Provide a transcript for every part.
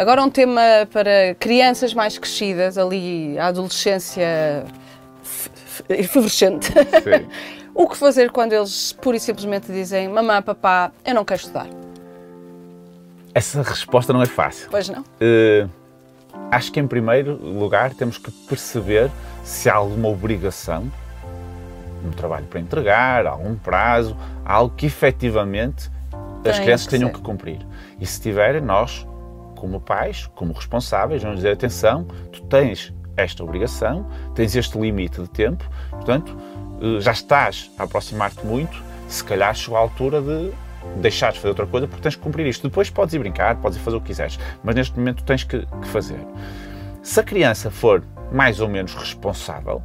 Agora um tema para crianças mais crescidas, ali a adolescência efervescente. O que fazer quando eles pura e simplesmente dizem mamãe, papá, eu não quero estudar? Essa resposta não é fácil. Pois não. Uh, acho que, em primeiro lugar, temos que perceber se há alguma obrigação, um trabalho para entregar, algum prazo, algo que efetivamente Tem as crianças que tenham ser. que cumprir. E se tiverem, nós, como pais, como responsáveis, vamos dizer: atenção, tu tens esta obrigação, tens este limite de tempo, portanto, eh, já estás a aproximar-te muito, se calhar chegou a altura de deixares de fazer outra coisa porque tens que cumprir isto. Depois podes ir brincar, podes ir fazer o que quiseres, mas neste momento tens que, que fazer. Se a criança for mais ou menos responsável,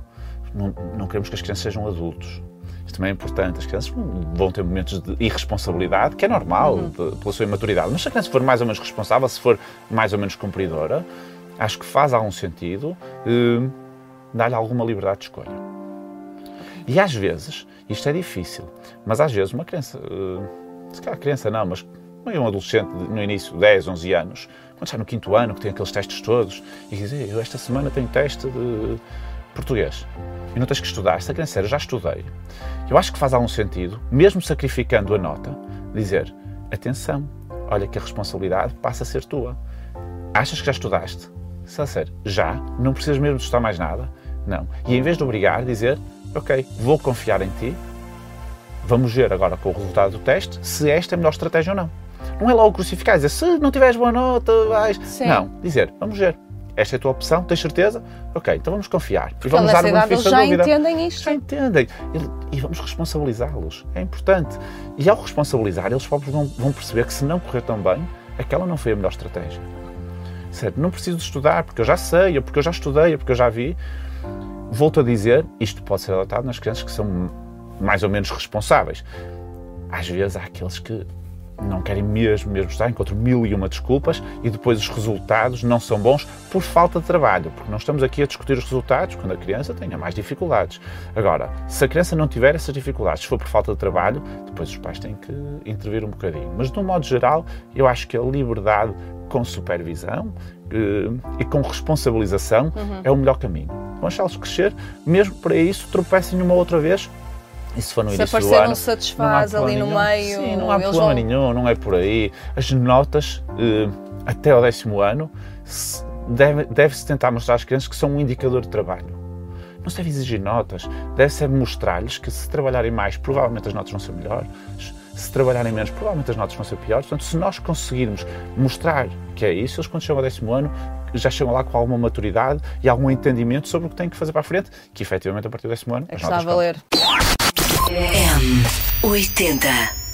não, não queremos que as crianças sejam adultos. Isto também é importante. As crianças vão ter momentos de irresponsabilidade, que é normal uhum. de, pela sua imaturidade. Mas se a criança for mais ou menos responsável, se for mais ou menos cumpridora, acho que faz algum sentido eh, dar-lhe alguma liberdade de escolha. E às vezes, isto é difícil, mas às vezes uma criança. Eh, se calhar criança não, mas um adolescente no início, 10, 11 anos, quando está no quinto ano, que tem aqueles testes todos, e diz, eu esta semana tenho teste de português, e não tens que estudar, se a criança eu já estudei, eu acho que faz algum sentido, mesmo sacrificando a nota, dizer, atenção, olha que a responsabilidade passa a ser tua. Achas que já estudaste? Se a ser, já, não precisas mesmo de estudar mais nada? Não. E em vez de obrigar, dizer, ok, vou confiar em ti, Vamos ver agora com o resultado do teste se esta é a melhor estratégia ou não. Não é logo crucificar, dizer se não tiveres boa nota, vais. Sim. Não, dizer, vamos ver. Esta é a tua opção, tens certeza? Ok, então vamos confiar. Porque e vamos dar o benefício da dúvida. já entendem isto. Já entendem. E, vamos responsabilizá-los. É importante. E ao responsabilizar, eles próprios vão, vão perceber que se não correr tão bem, aquela não foi a melhor estratégia. Certo? Não preciso estudar, porque eu já sei, ou porque eu já estudei, ou porque eu já vi. Volto a dizer, isto pode ser adotado nas crianças que são mais ou menos responsáveis. Às vezes há aqueles que não querem mesmo, mesmo estar, encontram mil e uma desculpas e depois os resultados não são bons por falta de trabalho, porque não estamos aqui a discutir os resultados quando a criança tenha mais dificuldades. Agora, se a criança não tiver essas dificuldades, se for por falta de trabalho, depois os pais têm que intervir um bocadinho. Mas, de um modo geral, eu acho que a liberdade com supervisão eh, e com responsabilização uhum. é o melhor caminho. Deixá-los crescer, mesmo para isso, tropecem uma outra vez se for no se início do ano. Se satisfaz ali no meio. Sim, não há problema vão... nenhum, não é por aí. As notas, eh, até o décimo ano, deve-se deve tentar mostrar às crianças que são um indicador de trabalho. Não se deve exigir notas, deve-se mostrar-lhes que se trabalharem mais, provavelmente as notas vão ser melhores. Se trabalharem menos, provavelmente as notas vão ser piores. Portanto, se nós conseguirmos mostrar que é isso, eles quando chegam ao décimo ano já chegam lá com alguma maturidade e algum entendimento sobre o que têm que fazer para a frente, que efetivamente a partir do décimo ano. É que está a valer. M80